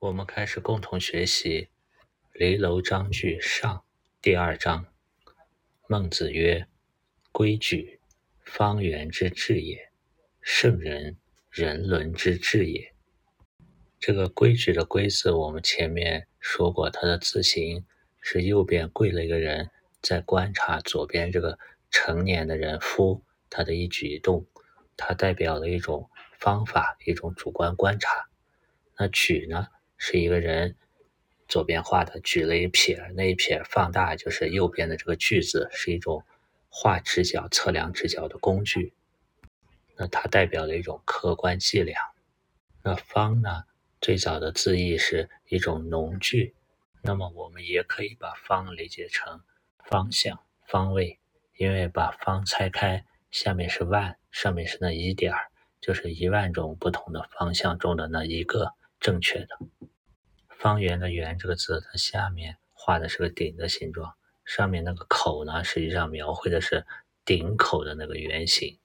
我们开始共同学习《离楼章句上》第二章。孟子曰：“规矩，方圆之治也；圣人，人伦之治也。”这个“规矩”的“规”字，我们前面说过，它的字形是右边跪了一个人，在观察左边这个成年的人夫他的一举一动，它代表了一种方法，一种主观观察。那“举”呢？是一个人左边画的举了一撇，那一撇放大就是右边的这个句子，是一种画直角、测量直角的工具。那它代表了一种客观计量。那方呢？最早的字义是一种农具，那么我们也可以把方理解成方向、方位，因为把方拆开，下面是万，上面是那一点儿，就是一万种不同的方向中的那一个正确的。方圆的“圆”这个字，它下面画的是个鼎的形状，上面那个口呢，实际上描绘的是鼎口的那个圆形。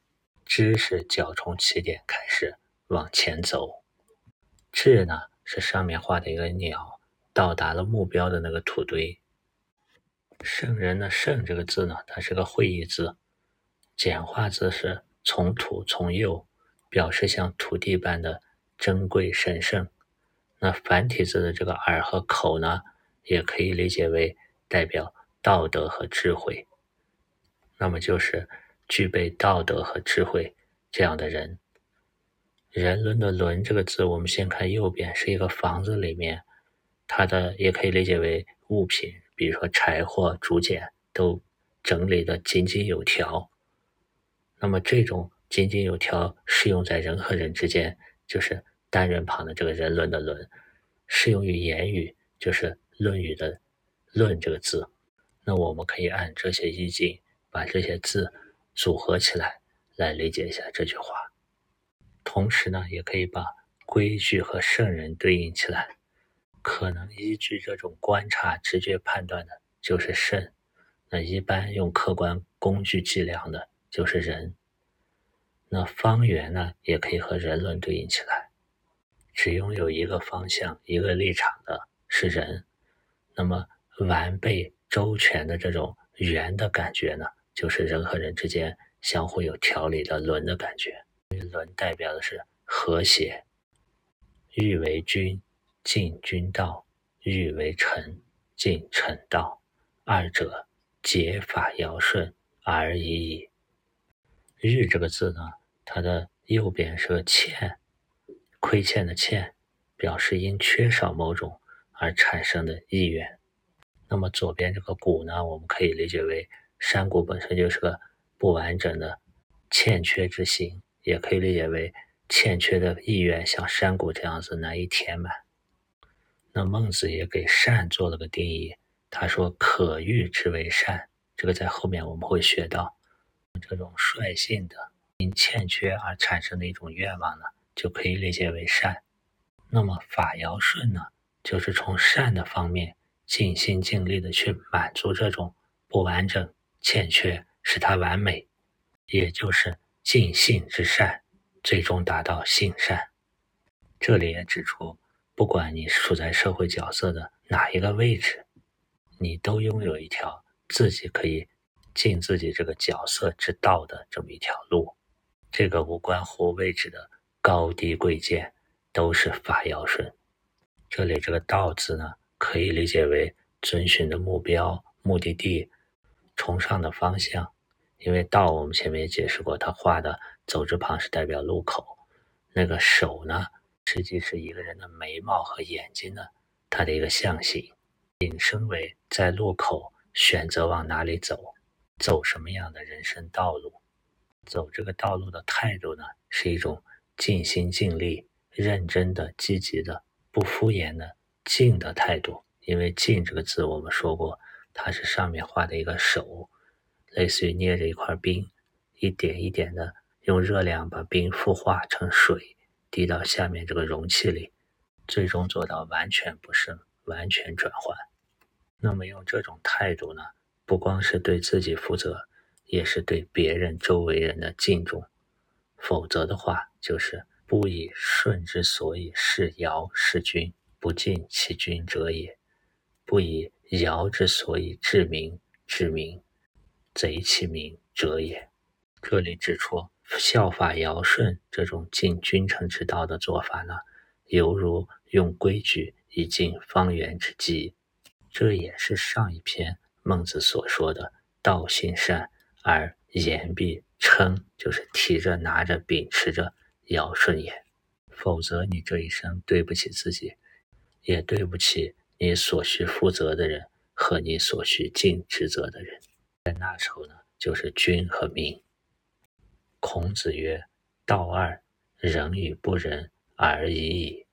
之是脚从起点开始往前走，至呢是上面画的一个鸟到达了目标的那个土堆。圣人的“圣”这个字呢，它是个会意字，简化字是从土从右，表示像土地般的珍贵神圣。那繁体字的这个耳和口呢，也可以理解为代表道德和智慧。那么就是具备道德和智慧这样的人。人伦的“伦”这个字，我们先看右边是一个房子里面，它的也可以理解为物品，比如说柴火、竹简都整理的井井有条。那么这种井井有条适用在人和人之间，就是。单人旁的这个人伦的伦，适用于言语，就是《论语》的论这个字。那我们可以按这些意境，把这些字组合起来，来理解一下这句话。同时呢，也可以把规矩和圣人对应起来。可能依据这种观察、直觉判断的，就是圣；那一般用客观工具计量的，就是人。那方圆呢，也可以和人伦对应起来。只拥有一个方向、一个立场的是人，那么完备周全的这种圆的感觉呢，就是人和人之间相互有条理的伦的感觉。伦代表的是和谐。欲为君，尽君道；欲为臣，尽臣道。二者，节法尧舜而已矣。欲这个字呢，它的右边是个欠。亏欠的欠，表示因缺少某种而产生的意愿。那么左边这个谷呢，我们可以理解为山谷本身就是个不完整的欠缺之心，也可以理解为欠缺的意愿像山谷这样子难以填满。那孟子也给善做了个定义，他说：“可欲之为善。”这个在后面我们会学到，这种率性的因欠缺而产生的一种愿望呢。就可以理解为善。那么法尧舜呢，就是从善的方面尽心尽力的去满足这种不完整、欠缺，使它完美，也就是尽性之善，最终达到性善。这里也指出，不管你处在社会角色的哪一个位置，你都拥有一条自己可以尽自己这个角色之道的这么一条路。这个无关乎位置的。高低贵贱都是法尧舜。这里这个“道”字呢，可以理解为遵循的目标、目的地、崇尚的方向。因为“道”，我们前面也解释过，它画的走之旁是代表路口，那个手呢，实际是一个人的眉毛和眼睛的它的一个象形，引申为在路口选择往哪里走，走什么样的人生道路，走这个道路的态度呢，是一种。尽心尽力、认真的、积极的、不敷衍的“尽”的态度，因为“尽”这个字我们说过，它是上面画的一个手，类似于捏着一块冰，一点一点的用热量把冰孵化成水，滴到下面这个容器里，最终做到完全不剩、完全转换。那么用这种态度呢，不光是对自己负责，也是对别人、周围人的敬重。否则的话，就是不以舜之所以是尧是君，不敬其君者也。不以尧之所以治民，治民贼其民者也。这里指出，效法尧舜这种敬君臣之道的做法呢，犹如用规矩以尽方圆之计。这也是上一篇孟子所说的“道行善而言必称”，就是提着、拿着、秉持着尧舜也。否则，你这一生对不起自己，也对不起你所需负责的人和你所需尽职责的人。在那时候呢，就是君和民。孔子曰：“道二，仁与不仁而已矣。”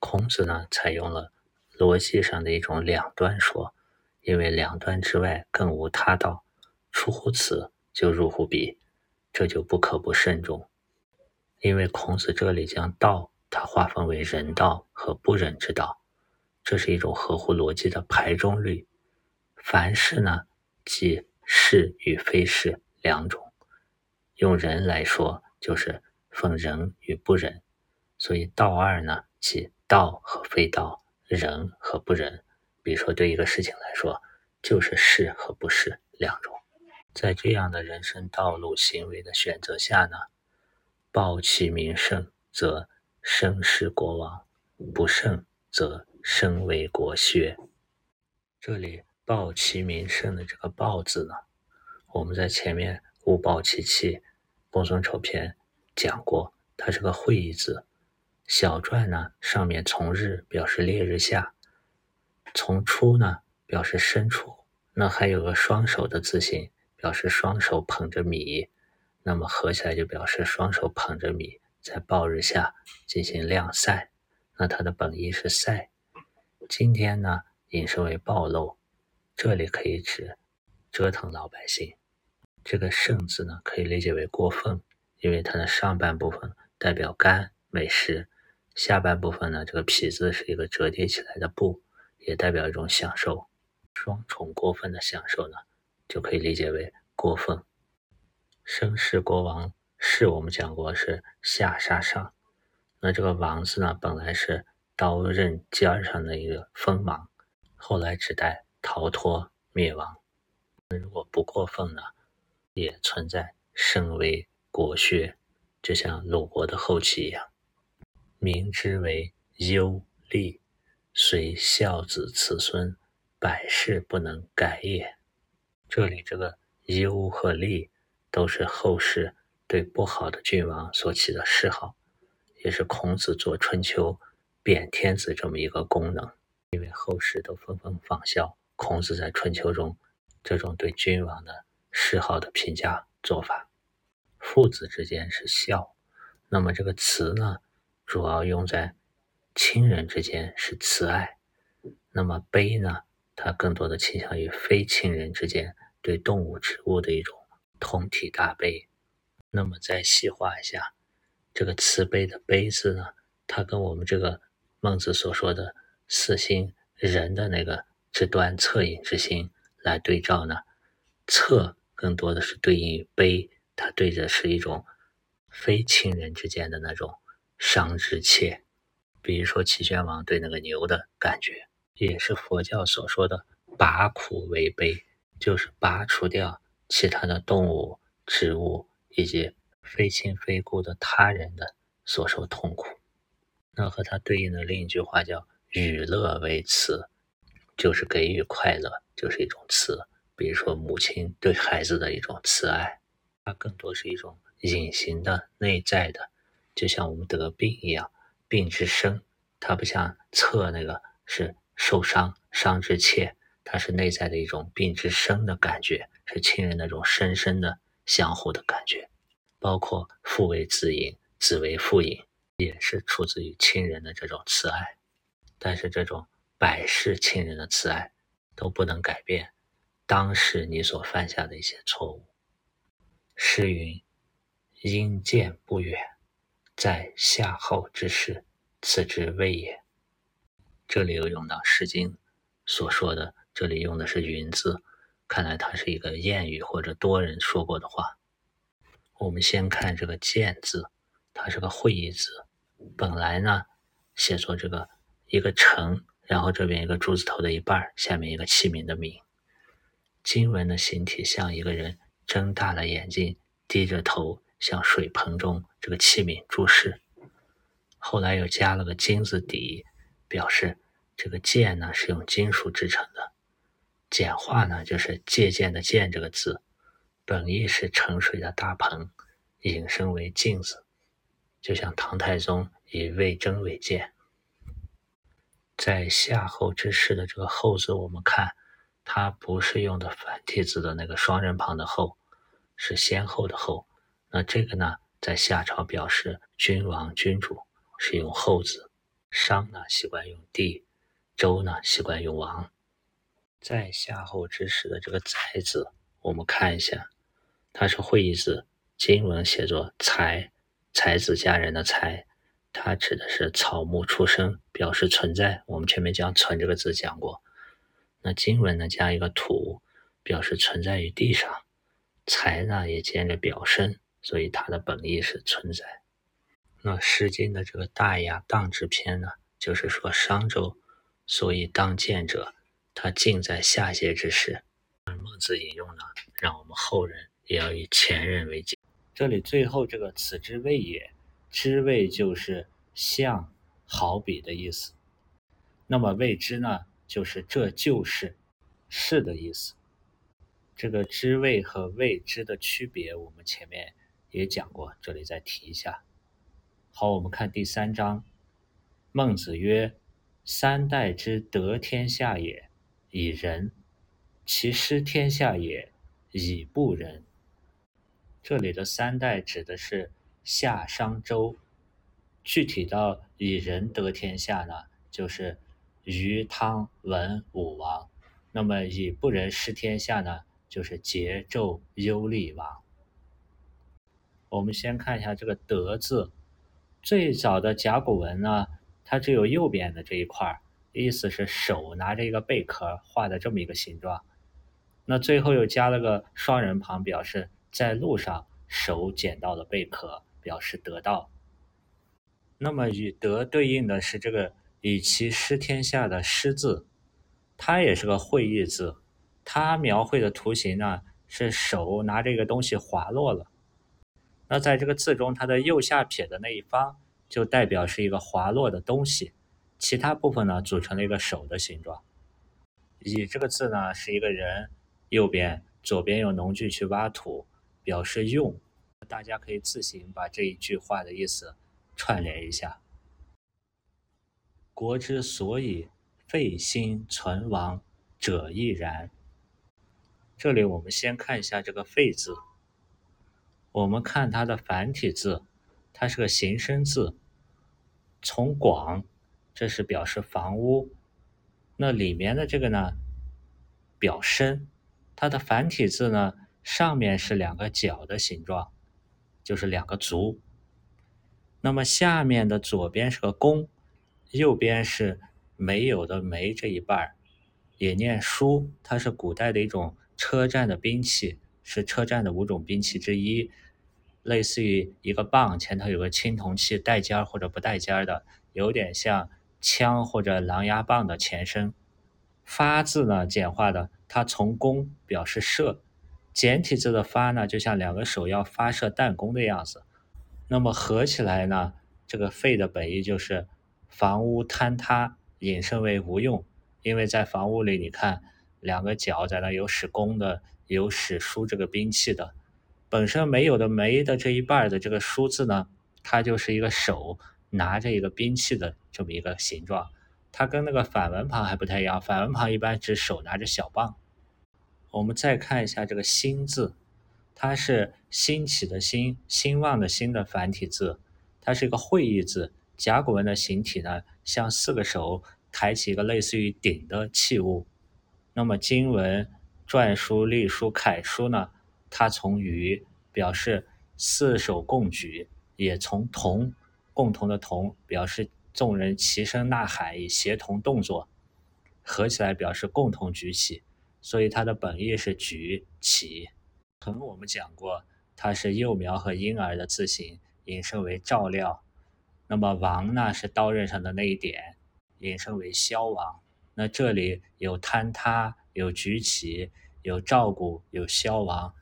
孔子呢，采用了逻辑上的一种两端说，因为两端之外更无他道，出乎此就入乎彼，这就不可不慎重。因为孔子这里将道，它划分为仁道和不仁之道，这是一种合乎逻辑的排中律。凡事呢，即是与非是两种。用人来说，就是分仁与不仁，所以道二呢，即道和非道，仁和不仁。比如说，对一个事情来说，就是是和不是两种。在这样的人生道路、行为的选择下呢，报其名胜，则身是国王；不胜，则身为国削。这里报其名胜的这个“报”字呢，我们在前面。勿暴其气，公孙丑篇讲过，它是个会意字。小篆呢，上面从日表示烈日下，从初呢表示深处。那还有个双手的字形，表示双手捧着米，那么合起来就表示双手捧着米在暴日下进行晾晒。那它的本意是晒。今天呢，引申为暴露，这里可以指折腾老百姓。这个“盛”字呢，可以理解为过分，因为它的上半部分代表甘美食，下半部分呢，这个“痞”字是一个折叠起来的布，也代表一种享受。双重过分的享受呢，就可以理解为过分。绅士国王士，我们讲过是下杀上，那这个“王”字呢，本来是刀刃尖上的一个锋芒，后来指代逃脱灭亡。那如果不过分呢？也存在身为国学，就像鲁国的后期一样。民之为忧利，虽孝子慈孙，百世不能改也。这里这个忧和利都是后世对不好的君王所起的谥号，也是孔子做春秋贬天子这么一个功能。因为后世都纷纷仿效孔子在春秋中这种对君王的。谥号的评价做法，父子之间是孝，那么这个慈呢，主要用在亲人之间是慈爱，那么悲呢，它更多的倾向于非亲人之间对动物、植物的一种同体大悲。那么再细化一下，这个慈悲的悲字呢，它跟我们这个孟子所说的四心人的那个之端恻隐之心来对照呢，恻。更多的是对应于悲，它对着是一种非亲人之间的那种伤之切。比如说齐宣王对那个牛的感觉，也是佛教所说的拔苦为悲，就是拔除掉其他的动物、植物以及非亲非故的他人的所受痛苦。那和它对应的另一句话叫与乐为慈，就是给予快乐，就是一种慈。比如说，母亲对孩子的一种慈爱，它更多是一种隐形的、内在的，就像我们得病一样，病之深，它不像侧那个是受伤、伤之切，它是内在的一种病之深的感觉，是亲人那种深深的相互的感觉。包括父为子隐，子为父隐，也是出自于亲人的这种慈爱。但是这种百世亲人的慈爱都不能改变。当时你所犯下的一些错误。诗云：“因见不远，在夏后之时，此之谓也。”这里又用到《诗经》所说的，这里用的是“云”字，看来它是一个谚语或者多人说过的话。我们先看这个“见”字，它是个会意字，本来呢写作这个一个城，然后这边一个竹字头的一半，下面一个器皿的皿。经文的形体像一个人睁大了眼睛，低着头向水盆中这个器皿注视。后来又加了个金字底，表示这个剑呢是用金属制成的。简化呢就是借鉴的鉴这个字，本意是盛水的大盆，引申为镜子，就像唐太宗以魏征为鉴。在夏后之势的这个后字，我们看它不是用的繁体字的那个双人旁的后，是先后的后。那这个呢，在夏朝表示君王君主。是用后字，商呢习惯用帝，周呢习惯用王。在夏后之时的这个才字，我们看一下，它是会意字，经文写作才，才子佳人的才，它指的是草木出生，表示存在。我们前面讲存这个字讲过，那经文呢加一个土，表示存在于地上，才呢也兼着表身，所以它的本意是存在。那《诗经》的这个《大雅·荡之篇》呢，就是说商周，所以当见者，他尽在下界之时。孟子引用呢，让我们后人也要以前人为鉴。这里最后这个“此之谓也”，“之谓”就是像、好比的意思。那么“谓之”呢，就是这就是是的意思。这个“之谓”和“谓之”的区别，我们前面也讲过，这里再提一下。好，我们看第三章。孟子曰：“三代之得天下也，以仁；其失天下也，以不仁。”这里的三代指的是夏、商、周。具体到以仁得天下呢，就是禹、汤、文武王。那么以不仁失天下呢，就是桀、纣、幽厉王。我们先看一下这个“德”字。最早的甲骨文呢，它只有右边的这一块儿意思是手拿着一个贝壳画的这么一个形状。那最后又加了个双人旁，表示在路上手捡到了贝壳，表示得到。那么与德对应的是这个以其失天下的失字，它也是个会意字，它描绘的图形呢是手拿着一个东西滑落了。那在这个字中，它的右下撇的那一方就代表是一个滑落的东西，其他部分呢组成了一个手的形状。以这个字呢是一个人，右边、左边用农具去挖土，表示用。大家可以自行把这一句话的意思串联一下。国之所以废兴存亡者亦然。这里我们先看一下这个“废”字。我们看它的繁体字，它是个形声字。从广，这是表示房屋。那里面的这个呢，表身。它的繁体字呢，上面是两个脚的形状，就是两个足。那么下面的左边是个弓，右边是没有的没这一半儿，也念书。它是古代的一种车站的兵器，是车站的五种兵器之一。类似于一个棒，前头有个青铜器，带尖儿或者不带尖儿的，有点像枪或者狼牙棒的前身。发字呢，简化的，它从弓表示射，简体字的发呢，就像两个手要发射弹弓的样子。那么合起来呢，这个废的本意就是房屋坍塌，引申为无用。因为在房屋里，你看两个脚在那有使弓的，有使书这个兵器的。本身没有的没的这一半的这个“书”字呢，它就是一个手拿着一个兵器的这么一个形状。它跟那个反文旁还不太一样，反文旁一般指手拿着小棒。我们再看一下这个“兴”字，它是兴起的兴，兴旺的兴的繁体字，它是一个会意字。甲骨文的形体呢，像四个手抬起一个类似于鼎的器物。那么经文、篆书、隶书、楷书呢？它从“于”表示四手共举，也从“同”共同的“同”表示众人齐声呐喊以协同动作，合起来表示共同举起，所以它的本意是举起。同我们讲过，它是幼苗和婴儿的字形，引申为照料。那么“王”呢是刀刃上的那一点，引申为消亡。那这里有坍塌，有举起，有照顾，有消亡，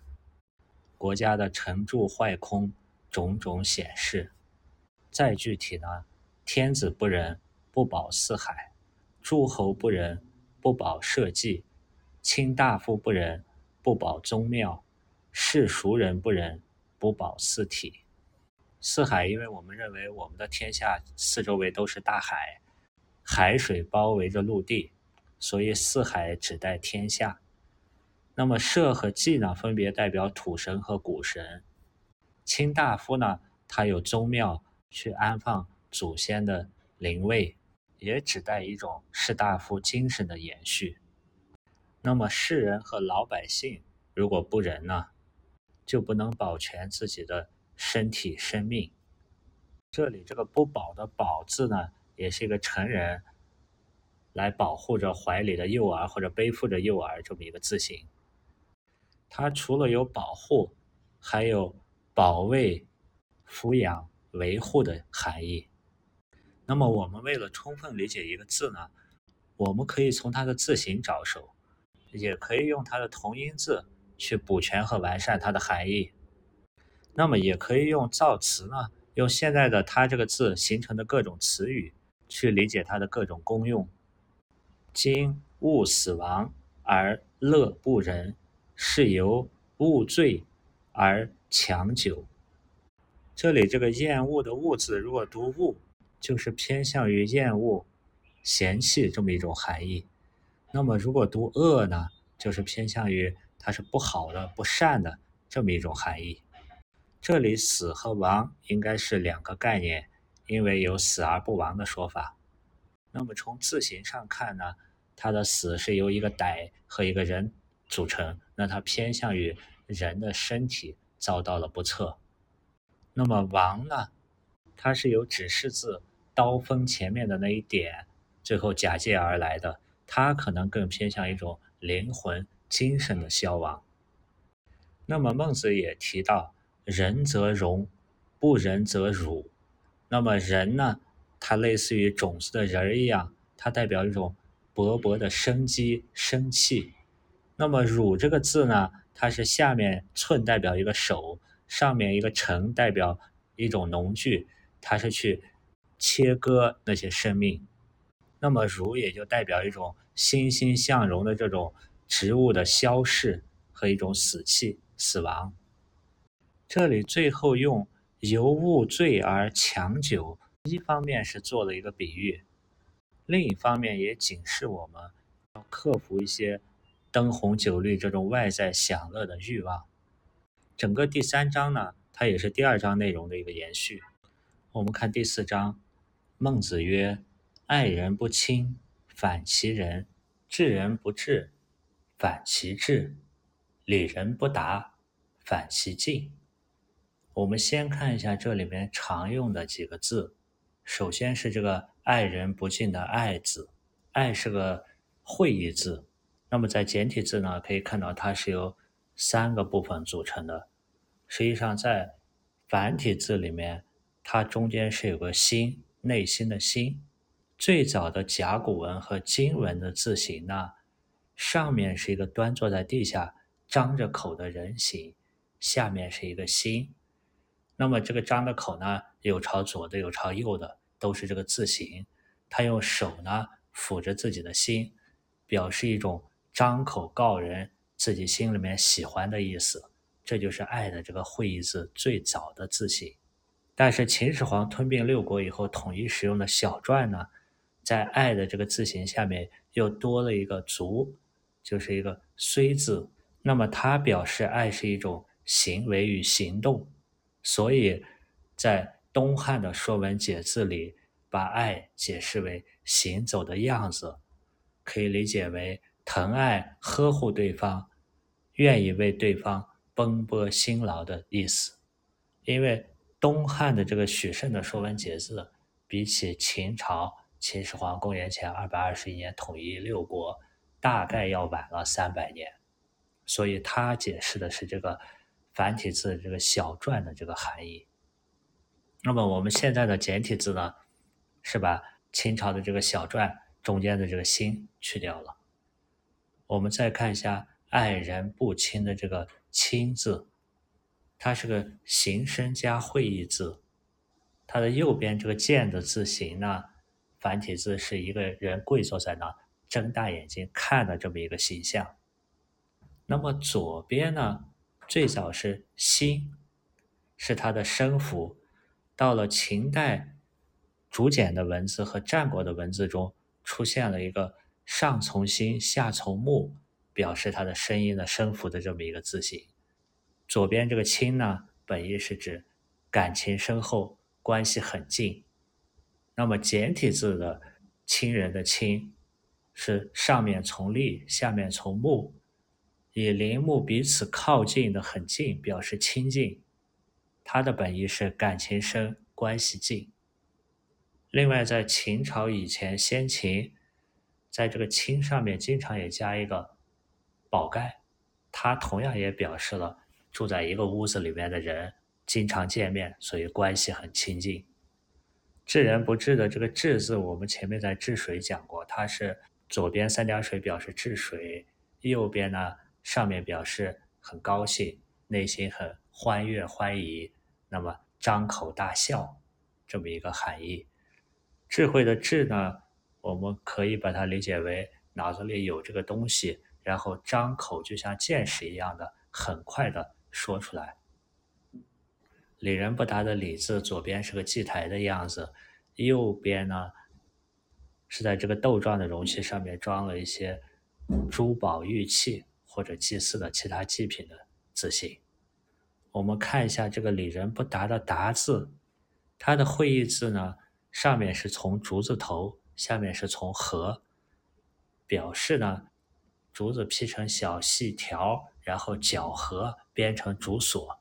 国家的沉住坏空，种种显示。再具体呢，天子不仁，不保四海；诸侯不仁，不保社稷；卿大夫不仁，不保宗庙；世俗人不仁，不保四体。四海，因为我们认为我们的天下四周围都是大海，海水包围着陆地，所以四海指代天下。那么社和稷呢，分别代表土神和谷神。卿大夫呢，他有宗庙。去安放祖先的灵位，也指代一种士大夫精神的延续。那么世人和老百姓如果不仁呢，就不能保全自己的身体生命。这里这个不保的保字呢，也是一个成人来保护着怀里的幼儿或者背负着幼儿这么一个字形。它除了有保护，还有保卫、抚养。维护的含义。那么，我们为了充分理解一个字呢，我们可以从它的字形着手，也可以用它的同音字去补全和完善它的含义。那么，也可以用造词呢，用现在的它这个字形成的各种词语去理解它的各种功用。今勿死亡而乐不仁，是由勿罪而强久。这里这个厌恶的恶字，如果读恶，就是偏向于厌恶、嫌弃这么一种含义。那么如果读恶呢，就是偏向于它是不好的、不善的这么一种含义。这里死和亡应该是两个概念，因为有死而不亡的说法。那么从字形上看呢，它的死是由一个歹和一个人组成，那它偏向于人的身体遭到了不测。那么亡呢？它是由指示字刀锋前面的那一点，最后假借而来的。它可能更偏向一种灵魂、精神的消亡。那么孟子也提到：仁则荣，不仁则辱。那么仁呢？它类似于种子的仁儿一样，它代表一种勃勃的生机、生气。那么辱这个字呢？它是下面寸代表一个手。上面一个成代表一种农具，它是去切割那些生命。那么儒也就代表一种欣欣向荣的这种植物的消逝和一种死气、死亡。这里最后用由物醉而强酒，一方面是做了一个比喻，另一方面也警示我们要克服一些灯红酒绿这种外在享乐的欲望。整个第三章呢，它也是第二章内容的一个延续。我们看第四章，孟子曰：“爱人不亲，反其仁；治人不治，反其智；礼人不达，反其敬。”我们先看一下这里面常用的几个字。首先是这个“爱人不敬”的“爱”字，“爱”是个会意字。那么在简体字呢，可以看到它是由三个部分组成的。实际上，在繁体字里面，它中间是有个心，内心的心。最早的甲骨文和金文的字形呢，上面是一个端坐在地下、张着口的人形，下面是一个心。那么这个张的口呢，有朝左的，有朝右的，都是这个字形。他用手呢抚着自己的心，表示一种张口告人自己心里面喜欢的意思。这就是“爱”的这个会意字最早的字形，但是秦始皇吞并六国以后，统一使用的小篆呢，在“爱”的这个字形下面又多了一个“足”，就是一个“虽”字。那么它表示爱是一种行为与行动，所以在东汉的《说文解字》里，把爱解释为行走的样子，可以理解为疼爱、呵护对方，愿意为对方。奔波辛劳的意思，因为东汉的这个许慎的《说文解字》，比起秦朝秦始皇公元前二百二十一年统一六国，大概要晚了三百年，所以他解释的是这个繁体字这个小篆的这个含义。那么我们现在的简体字呢，是把秦朝的这个小篆中间的这个心去掉了。我们再看一下“爱人不亲”的这个“亲”字，它是个形声加会意字。它的右边这个“见”的字形呢，繁体字是一个人跪坐在那，睁大眼睛看的这么一个形象。那么左边呢，最早是“心”，是它的声符。到了秦代，竹简的文字和战国的文字中出现了一个上从心，下从目，表示它的声音的声符的这么一个字形。左边这个“亲”呢，本意是指感情深厚。关系很近，那么简体字的亲人的亲，是上面从立，下面从木，以林木彼此靠近的很近，表示亲近。它的本意是感情深，关系近。另外，在秦朝以前，先秦在这个亲上面经常也加一个宝盖，它同样也表示了住在一个屋子里面的人。经常见面，所以关系很亲近。治人不治的这个“治”字，我们前面在治水讲过，它是左边三点水表示治水，右边呢上面表示很高兴，内心很欢悦欢愉，那么张口大笑这么一个含义。智慧的“智”呢，我们可以把它理解为脑子里有这个东西，然后张口就像箭矢一样的很快的说出来。李仁不达的“李”字，左边是个祭台的样子，右边呢是在这个豆状的容器上面装了一些珠宝玉器或者祭祀的其他祭品的字形。我们看一下这个李仁不达的“达”字，它的会意字呢，上面是从竹字头，下面是从禾，表示呢竹子劈成小细条，然后绞合编成竹索。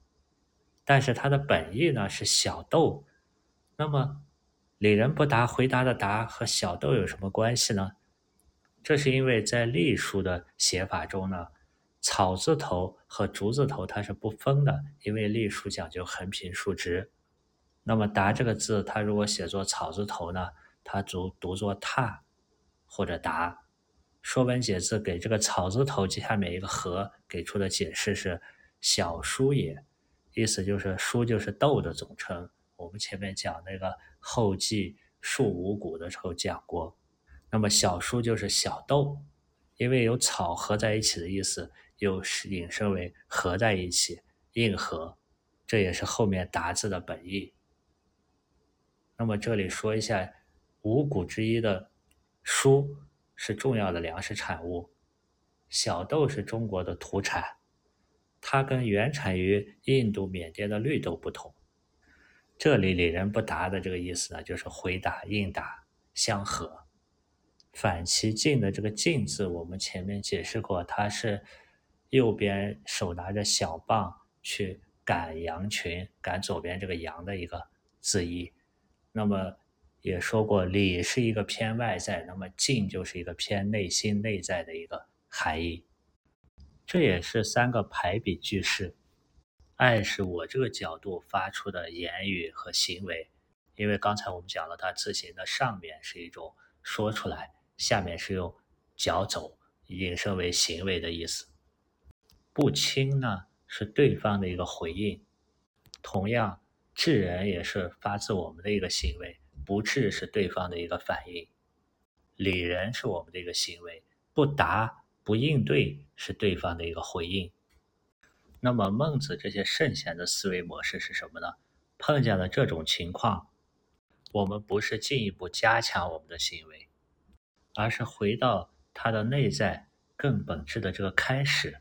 但是它的本意呢是小豆，那么李仁不答回答的答和小豆有什么关系呢？这是因为在隶书的写法中呢，草字头和竹字头它是不分的，因为隶书讲究横平竖直。那么答这个字，它如果写作草字头呢，它读读作踏或者答。说文解字给这个草字头及下面一个禾给出的解释是小书也。意思就是“书”就是豆的总称。我们前面讲那个后继树五谷的时候讲过。那么小书就是小豆，因为有草合在一起的意思，又是引申为合在一起，硬合。这也是后面答字的本意。那么这里说一下，五谷之一的黍是重要的粮食产物，小豆是中国的土产。它跟原产于印度、缅甸的绿豆不同。这里“李人不答”的这个意思呢，就是回答、应答相合。反其境的这个“境”字，我们前面解释过，它是右边手拿着小棒去赶羊群，赶左边这个羊的一个字义。那么也说过，“礼”是一个偏外在，那么“敬”就是一个偏内心内在的一个含义。这也是三个排比句式，爱是我这个角度发出的言语和行为，因为刚才我们讲了，它字形的上面是一种说出来，下面是用脚走，引申为行为的意思。不亲呢，是对方的一个回应，同样，智人也是发自我们的一个行为，不治是对方的一个反应，理人是我们的一个行为，不答。不应对是对方的一个回应。那么孟子这些圣贤的思维模式是什么呢？碰见了这种情况，我们不是进一步加强我们的行为，而是回到他的内在更本质的这个开始。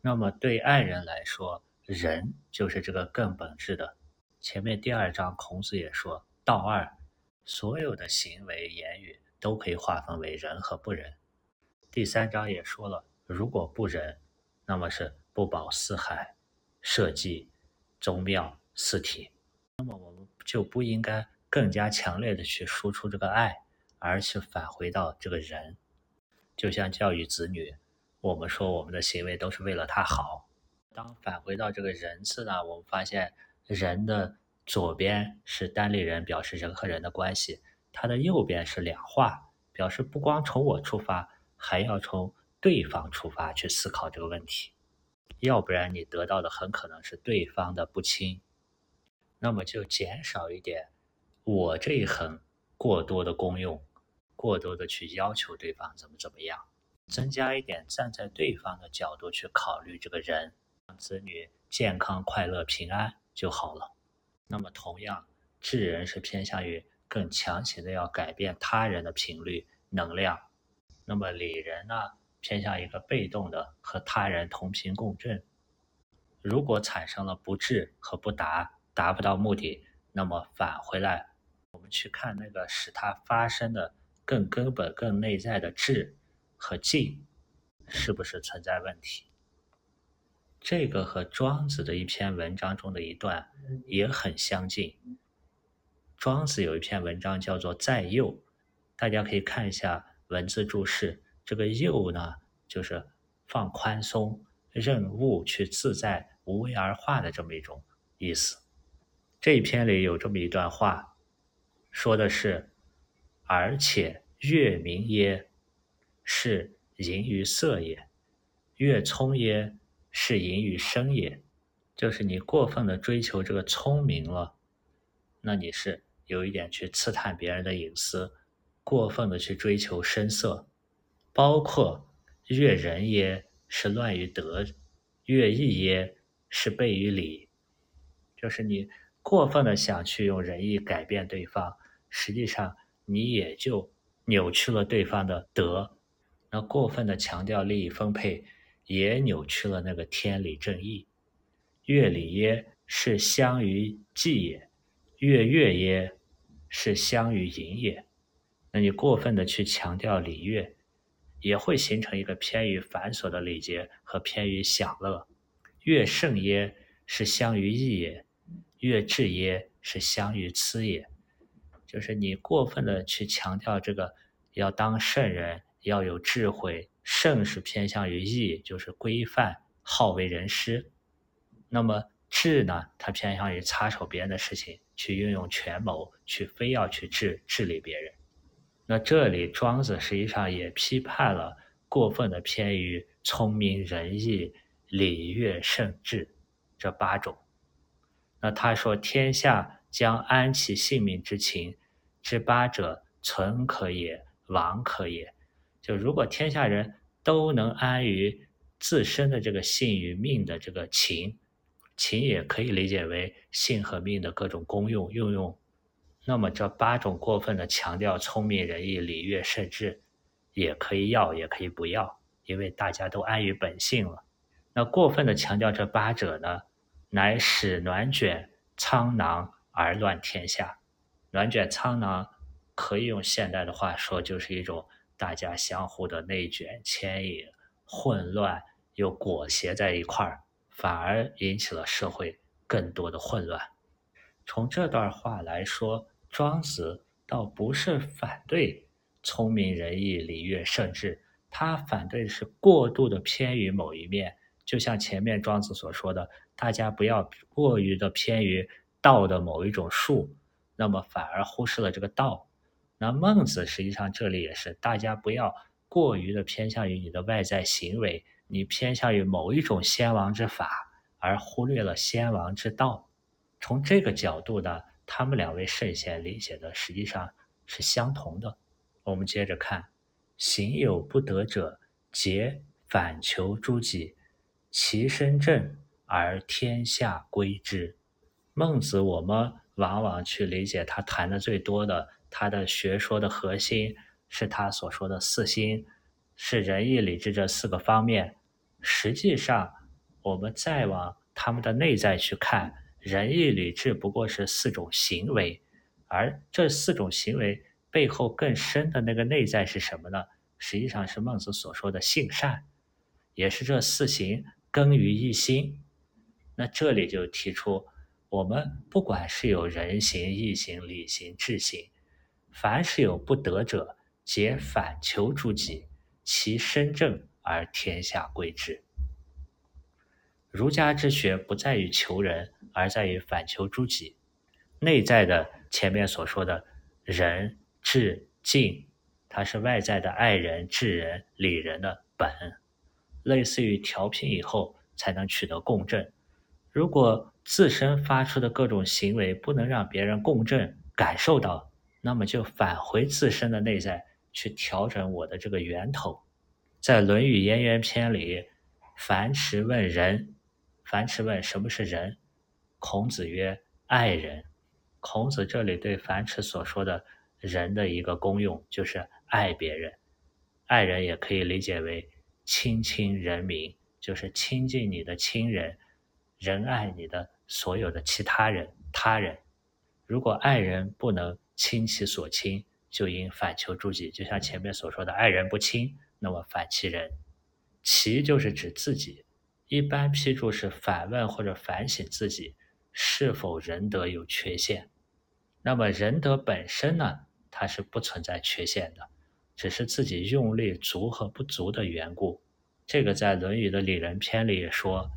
那么对爱人来说，仁就是这个更本质的。前面第二章孔子也说道二，所有的行为言语都可以划分为仁和不仁。第三章也说了，如果不仁，那么是不保四海、社稷、宗庙、四体，那么我们就不应该更加强烈的去输出这个爱，而是返回到这个人。就像教育子女，我们说我们的行为都是为了他好。当返回到这个人字呢，我们发现人的左边是单立人，表示人和人的关系；它的右边是两画。表示不光从我出发，还要从对方出发去思考这个问题，要不然你得到的很可能是对方的不亲，那么就减少一点我这一横过多的功用，过多的去要求对方怎么怎么样，增加一点站在对方的角度去考虑这个人，让子女健康快乐平安就好了。那么同样，智人是偏向于。更强行的要改变他人的频率能量，那么理人呢，偏向一个被动的和他人同频共振。如果产生了不智和不达，达不到目的，那么返回来，我们去看那个使它发生的更根本、更内在的智和静，是不是存在问题？这个和庄子的一篇文章中的一段也很相近。庄子有一篇文章叫做《在右》，大家可以看一下文字注释。这个“右”呢，就是放宽松、任物去自在、无为而化的这么一种意思。这一篇里有这么一段话，说的是：“而且月明耶，是淫于色也；月聪耶，是淫于声也。”就是你过分的追求这个聪明了，那你是。有一点去刺探别人的隐私，过分的去追求声色，包括悦人耶是乱于德，悦义耶是悖于礼，就是你过分的想去用仁义改变对方，实际上你也就扭曲了对方的德。那过分的强调利益分配，也扭曲了那个天理正义。乐礼耶是相于祭也，乐乐耶。是相于淫也，那你过分的去强调礼乐，也会形成一个偏于繁琐的礼节和偏于享乐。乐圣耶是相于义也，乐智耶是相于痴也。就是你过分的去强调这个要当圣人，要有智慧，圣是偏向于义，就是规范，好为人师。那么智呢，它偏向于插手别人的事情。去运用权谋，去非要去治治理别人。那这里庄子实际上也批判了过分的偏于聪明、仁义、礼乐、圣智这八种。那他说：“天下将安其性命之情之八者，存可也，亡可也。”就如果天下人都能安于自身的这个性与命的这个情。情也可以理解为性和命的各种功用运用，那么这八种过分的强调聪明、仁义、礼乐、甚至，也可以要，也可以不要，因为大家都安于本性了。那过分的强调这八者呢，乃使暖卷苍囊而乱天下。暖卷苍囊可以用现代的话说，就是一种大家相互的内卷、牵引、混乱又裹挟在一块儿。反而引起了社会更多的混乱。从这段话来说，庄子倒不是反对聪明、仁义、礼乐、圣智，他反对的是过度的偏于某一面。就像前面庄子所说的，大家不要过于的偏于道的某一种术，那么反而忽视了这个道。那孟子实际上这里也是，大家不要过于的偏向于你的外在行为。你偏向于某一种先王之法，而忽略了先王之道。从这个角度呢，他们两位圣贤理解的实际上是相同的。我们接着看：行有不得者，皆反求诸己，其身正而天下归之。孟子，我们往往去理解他谈的最多的，他的学说的核心是他所说的四心，是仁义礼智这四个方面。实际上，我们再往他们的内在去看，仁义礼智不过是四种行为，而这四种行为背后更深的那个内在是什么呢？实际上是孟子所说的性善，也是这四行根于一心。那这里就提出，我们不管是有人行、义行、礼行、智行，凡是有不得者，皆反求诸己，其身正。而天下归之。儒家之学不在于求人，而在于反求诸己。内在的前面所说的仁、智、敬，它是外在的爱人、治人、理人的本，类似于调频以后才能取得共振。如果自身发出的各种行为不能让别人共振感受到，那么就返回自身的内在去调整我的这个源头。在《论语颜渊篇》里，樊迟问仁，樊迟问什么是仁，孔子曰：爱人。孔子这里对樊迟所说的仁的一个功用，就是爱别人。爱人也可以理解为亲亲人民，就是亲近你的亲人。仁爱你的所有的其他人、他人，如果爱人不能亲其所亲，就应反求诸己。就像前面所说的，爱人不亲，那么反其人。其就是指自己，一般批注是反问或者反省自己是否仁德有缺陷。那么仁德本身呢，它是不存在缺陷的，只是自己用力足和不足的缘故。这个在《论语》的里仁篇里也说。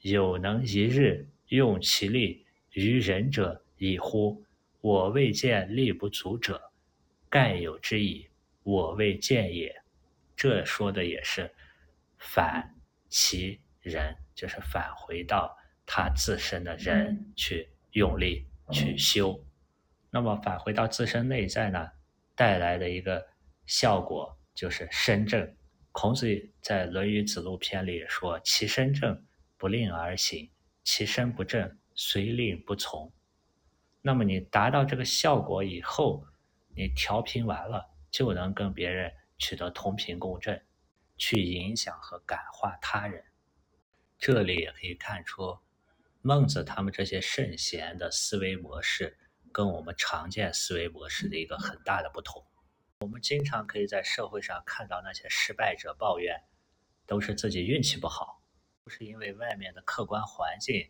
有能一日用其力于人者矣乎？我未见力不足者，盖有之矣。我未见也。这说的也是反其人，就是返回到他自身的人去用力去修。那么返回到自身内在呢，带来的一个效果就是身正。孔子在《论语子路篇》里说：“其身正。”不令而行，其身不正，虽令不从。那么你达到这个效果以后，你调频完了，就能跟别人取得同频共振，去影响和感化他人。这里也可以看出，孟子他们这些圣贤的思维模式，跟我们常见思维模式的一个很大的不同。我们经常可以在社会上看到那些失败者抱怨，都是自己运气不好。不是因为外面的客观环境、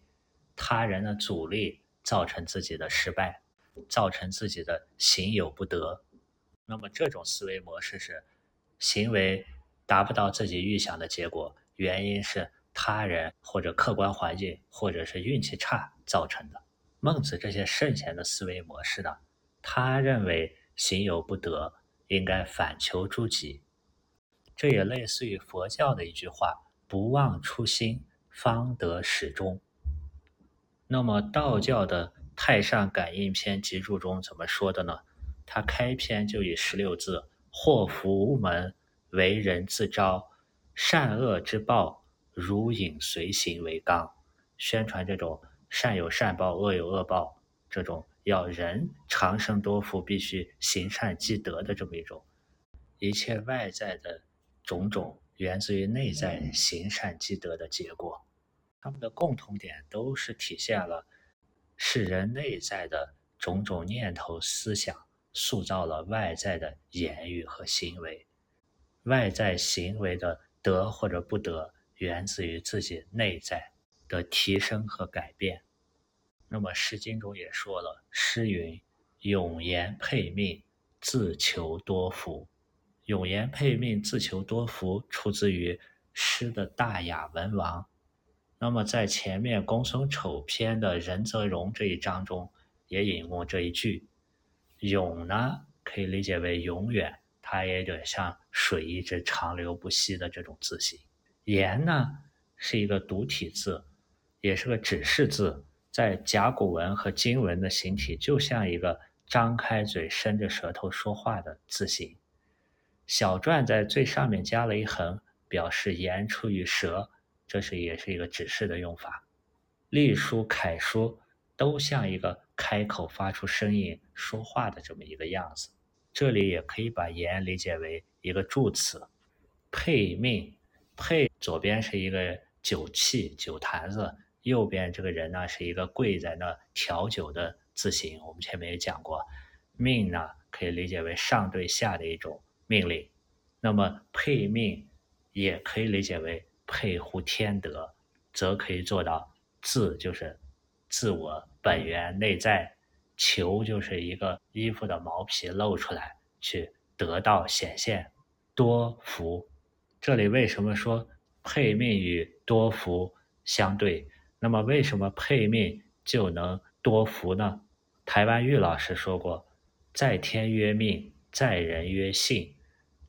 他人的阻力造成自己的失败，造成自己的行有不得。那么这种思维模式是行为达不到自己预想的结果，原因是他人或者客观环境或者是运气差造成的。孟子这些圣贤的思维模式呢，他认为行有不得应该反求诸己，这也类似于佛教的一句话。不忘初心，方得始终。那么道教的《太上感应篇》集注中怎么说的呢？它开篇就以十六字：“祸福无门，为人自招；善恶之报，如影随形为纲。”宣传这种善有善报，恶有恶报，这种要人长生多福，必须行善积德的这么一种一切外在的种种。源自于内在行善积德的结果，他们的共同点都是体现了是人内在的种种念头思想塑造了外在的言语和行为，外在行为的得或者不得源自于自己内在的提升和改变。那么《诗经》中也说了，诗云：“永言配命，自求多福。”永言配命，自求多福，出自于诗的大雅文王。那么在前面公孙丑篇的仁则荣这一章中，也引用这一句。永呢，可以理解为永远，它也有点像水一直长流不息的这种字形。言呢，是一个独体字，也是个指示字，在甲骨文和金文的形体，就像一个张开嘴、伸着舌头说话的字形。小篆在最上面加了一横，表示言出于舌，这是也是一个指示的用法。隶书、楷书都像一个开口发出声音说话的这么一个样子。这里也可以把言理解为一个助词。配命，配左边是一个酒器、酒坛子，右边这个人呢是一个跪在那调酒的字形。我们前面也讲过，命呢可以理解为上对下的一种。命令，那么配命也可以理解为配乎天德，则可以做到自就是自我本源内在，求就是一个衣服的毛皮露出来去得到显现，多福。这里为什么说配命与多福相对？那么为什么配命就能多福呢？台湾玉老师说过，在天曰命。在人曰信。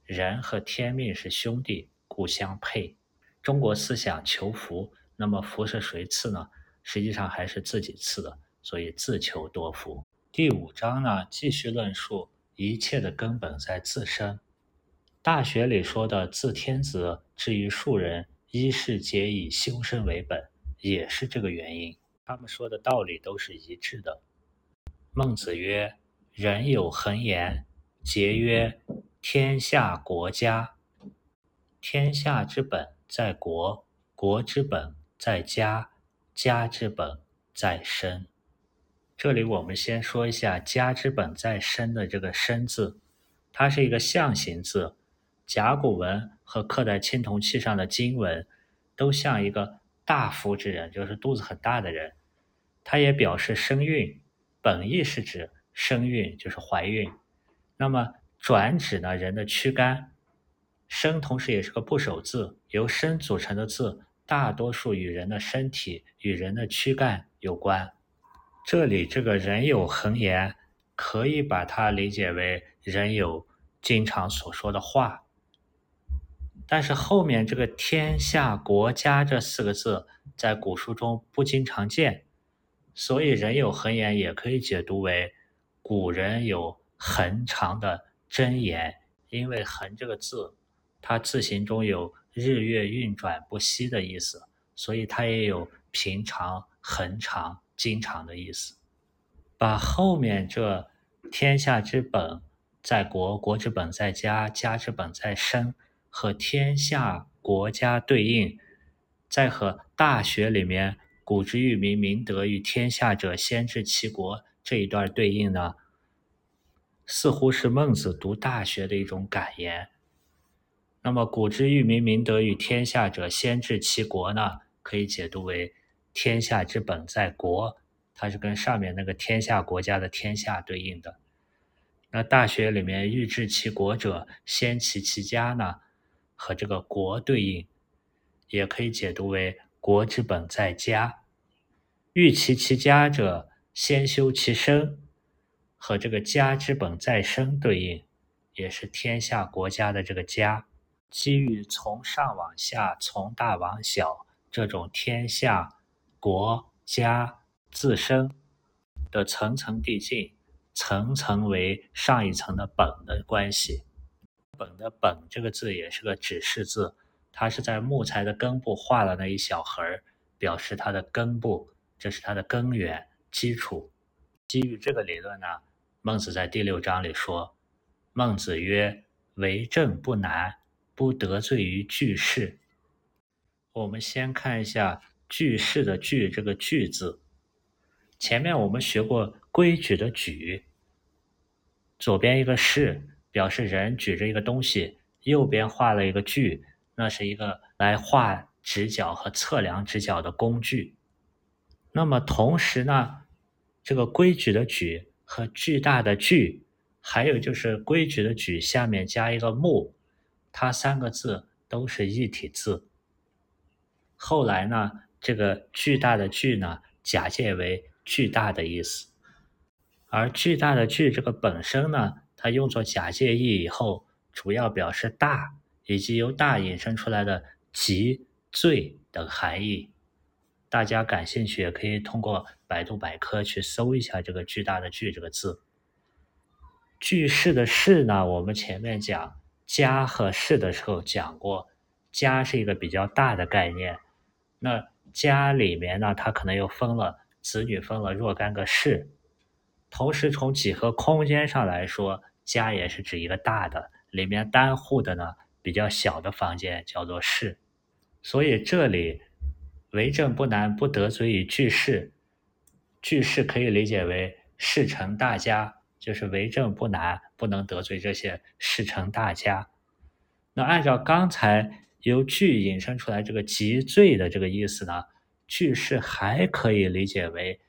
人和天命是兄弟，故相配。中国思想求福，那么福是谁赐呢？实际上还是自己赐的，所以自求多福。第五章呢，继续论述一切的根本在自身。大学里说的“自天子至于庶人，一是皆以修身为本”，也是这个原因。他们说的道理都是一致的。孟子曰：“人有恒言，节曰：天下国家。天下之本在国，国之本在家，家之本在身。”这里我们先说一下“家之本在身”的这个“身”字，它是一个象形字。甲骨文和刻在青铜器上的金文，都像一个大夫之人，就是肚子很大的人。它也表示生育，本意是指生育，就是怀孕。那么转指呢人的躯干。身同时也是个部首字，由身组成的字，大多数与人的身体、与人的躯干有关。这里这个人有恒言，可以把它理解为人有经常所说的话。但是后面这个“天下国家”这四个字在古书中不经常见，所以“人有恒言”也可以解读为古人有恒长的真言。因为“恒”这个字，它字形中有日月运转不息的意思，所以它也有平常、恒常、经常的意思。把后面这“天下之本在国，国之本在家，家之本在身”。和天下国家对应，再和《大学》里面“古之欲明明德于天下者，先治其国”这一段对应呢，似乎是孟子读《大学》的一种感言。那么“古之欲明明德于天下者，先治其国”呢，可以解读为“天下之本在国”，它是跟上面那个“天下国家”的“天下”对应的。那《大学》里面“欲治其国者，先齐其家”呢？和这个国对应，也可以解读为国之本在家。欲齐其家者，先修其身。和这个家之本在身对应，也是天下国家的这个家。基于从上往下、从大往小这种天下、国家自身的层层递进，层层为上一层的本的关系。本的本这个字也是个指示字，它是在木材的根部画了那一小横，表示它的根部，这是它的根源基础。基于这个理论呢，孟子在第六章里说：“孟子曰，为政不难，不得罪于句式。”我们先看一下句式的句这个句字，前面我们学过规矩的矩，左边一个是。表示人举着一个东西，右边画了一个锯，那是一个来画直角和测量直角的工具。那么同时呢，这个规矩的矩和巨大的巨，还有就是规矩的矩下面加一个木，它三个字都是一体字。后来呢，这个巨大的巨呢，假借为巨大的意思，而巨大的巨这个本身呢。它用作假借意以后，主要表示大，以及由大引申出来的极、最等含义。大家感兴趣也可以通过百度百科去搜一下这个“巨大的巨”这个字。句式的式呢，我们前面讲家和室的时候讲过，家是一个比较大的概念。那家里面呢，它可能又分了子女，分了若干个室。同时，从几何空间上来说，家也是指一个大的，里面单户的呢比较小的房间叫做室，所以这里为政不难，不得罪于巨室。巨室可以理解为事成大家，就是为政不难，不能得罪这些世成大家。那按照刚才由句引申出来这个极罪的这个意思呢，巨室还可以理解为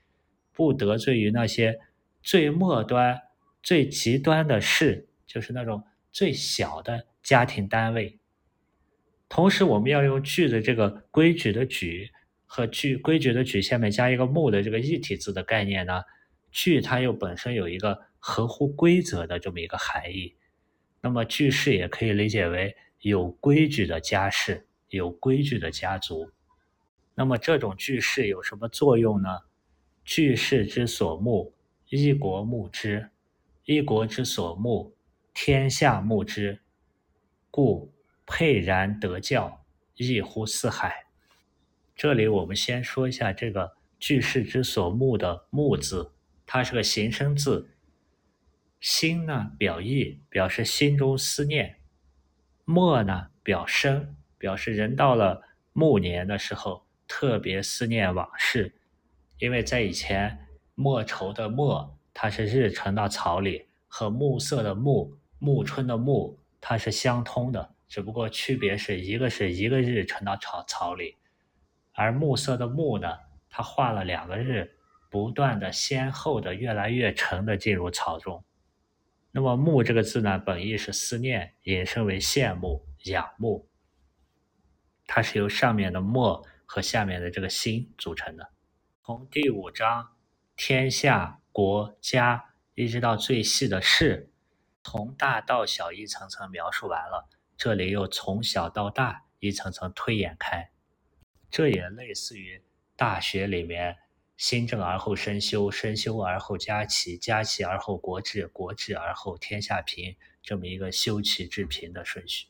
不得罪于那些最末端。最极端的事，就是那种最小的家庭单位。同时，我们要用“句”的这个规矩的“矩”和“矩”规矩的“矩”下面加一个“木”的这个一体字的概念呢，“矩”它又本身有一个合乎规则的这么一个含义，那么句式也可以理解为有规矩的家世，有规矩的家族。那么这种句式有什么作用呢？句式之所慕，一国慕之；一国之所慕，天下慕之。故沛然得教，异乎四海。这里我们先说一下这个句式之所慕的慕字，它是个形声字。心呢表意，表示心中思念；末呢表生，表示人到了暮年的时候特别思念往事。因为在以前，莫愁的莫，它是日沉到草里，和暮色的暮、暮春的暮，它是相通的，只不过区别是一个是一个日沉到草草里，而暮色的暮呢，它画了两个日，不断的先后的越来越沉的进入草中。那么慕这个字呢，本意是思念，引申为羡慕、仰慕，它是由上面的莫和下面的这个心组成的。从第五章天下国家一直到最细的事，从大到小一层层描述完了。这里又从小到大一层层推演开，这也类似于大学里面新政而后身修，身修而后家齐，家齐而后国治，国治而后天下平这么一个修齐治平的顺序。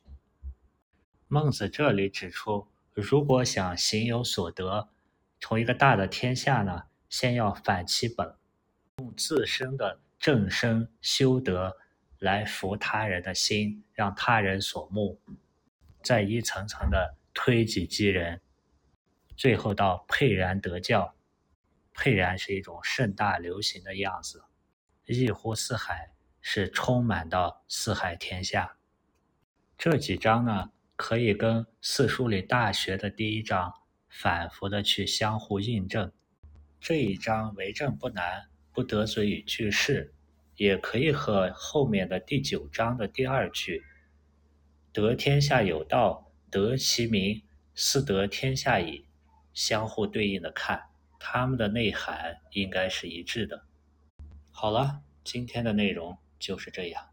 孟子这里指出，如果想行有所得。从一个大的天下呢，先要反其本，用自身的正身修德来服他人的心，让他人所慕，再一层层的推己及人，最后到沛然得教。沛然是一种盛大流行的样子，溢乎四海是充满到四海天下。这几章呢，可以跟四书里《大学》的第一章。反复的去相互印证，这一章为政不难，不得罪于句式，也可以和后面的第九章的第二句“得天下有道，得其民，斯得天下矣”相互对应的看，他们的内涵应该是一致的。好了，今天的内容就是这样。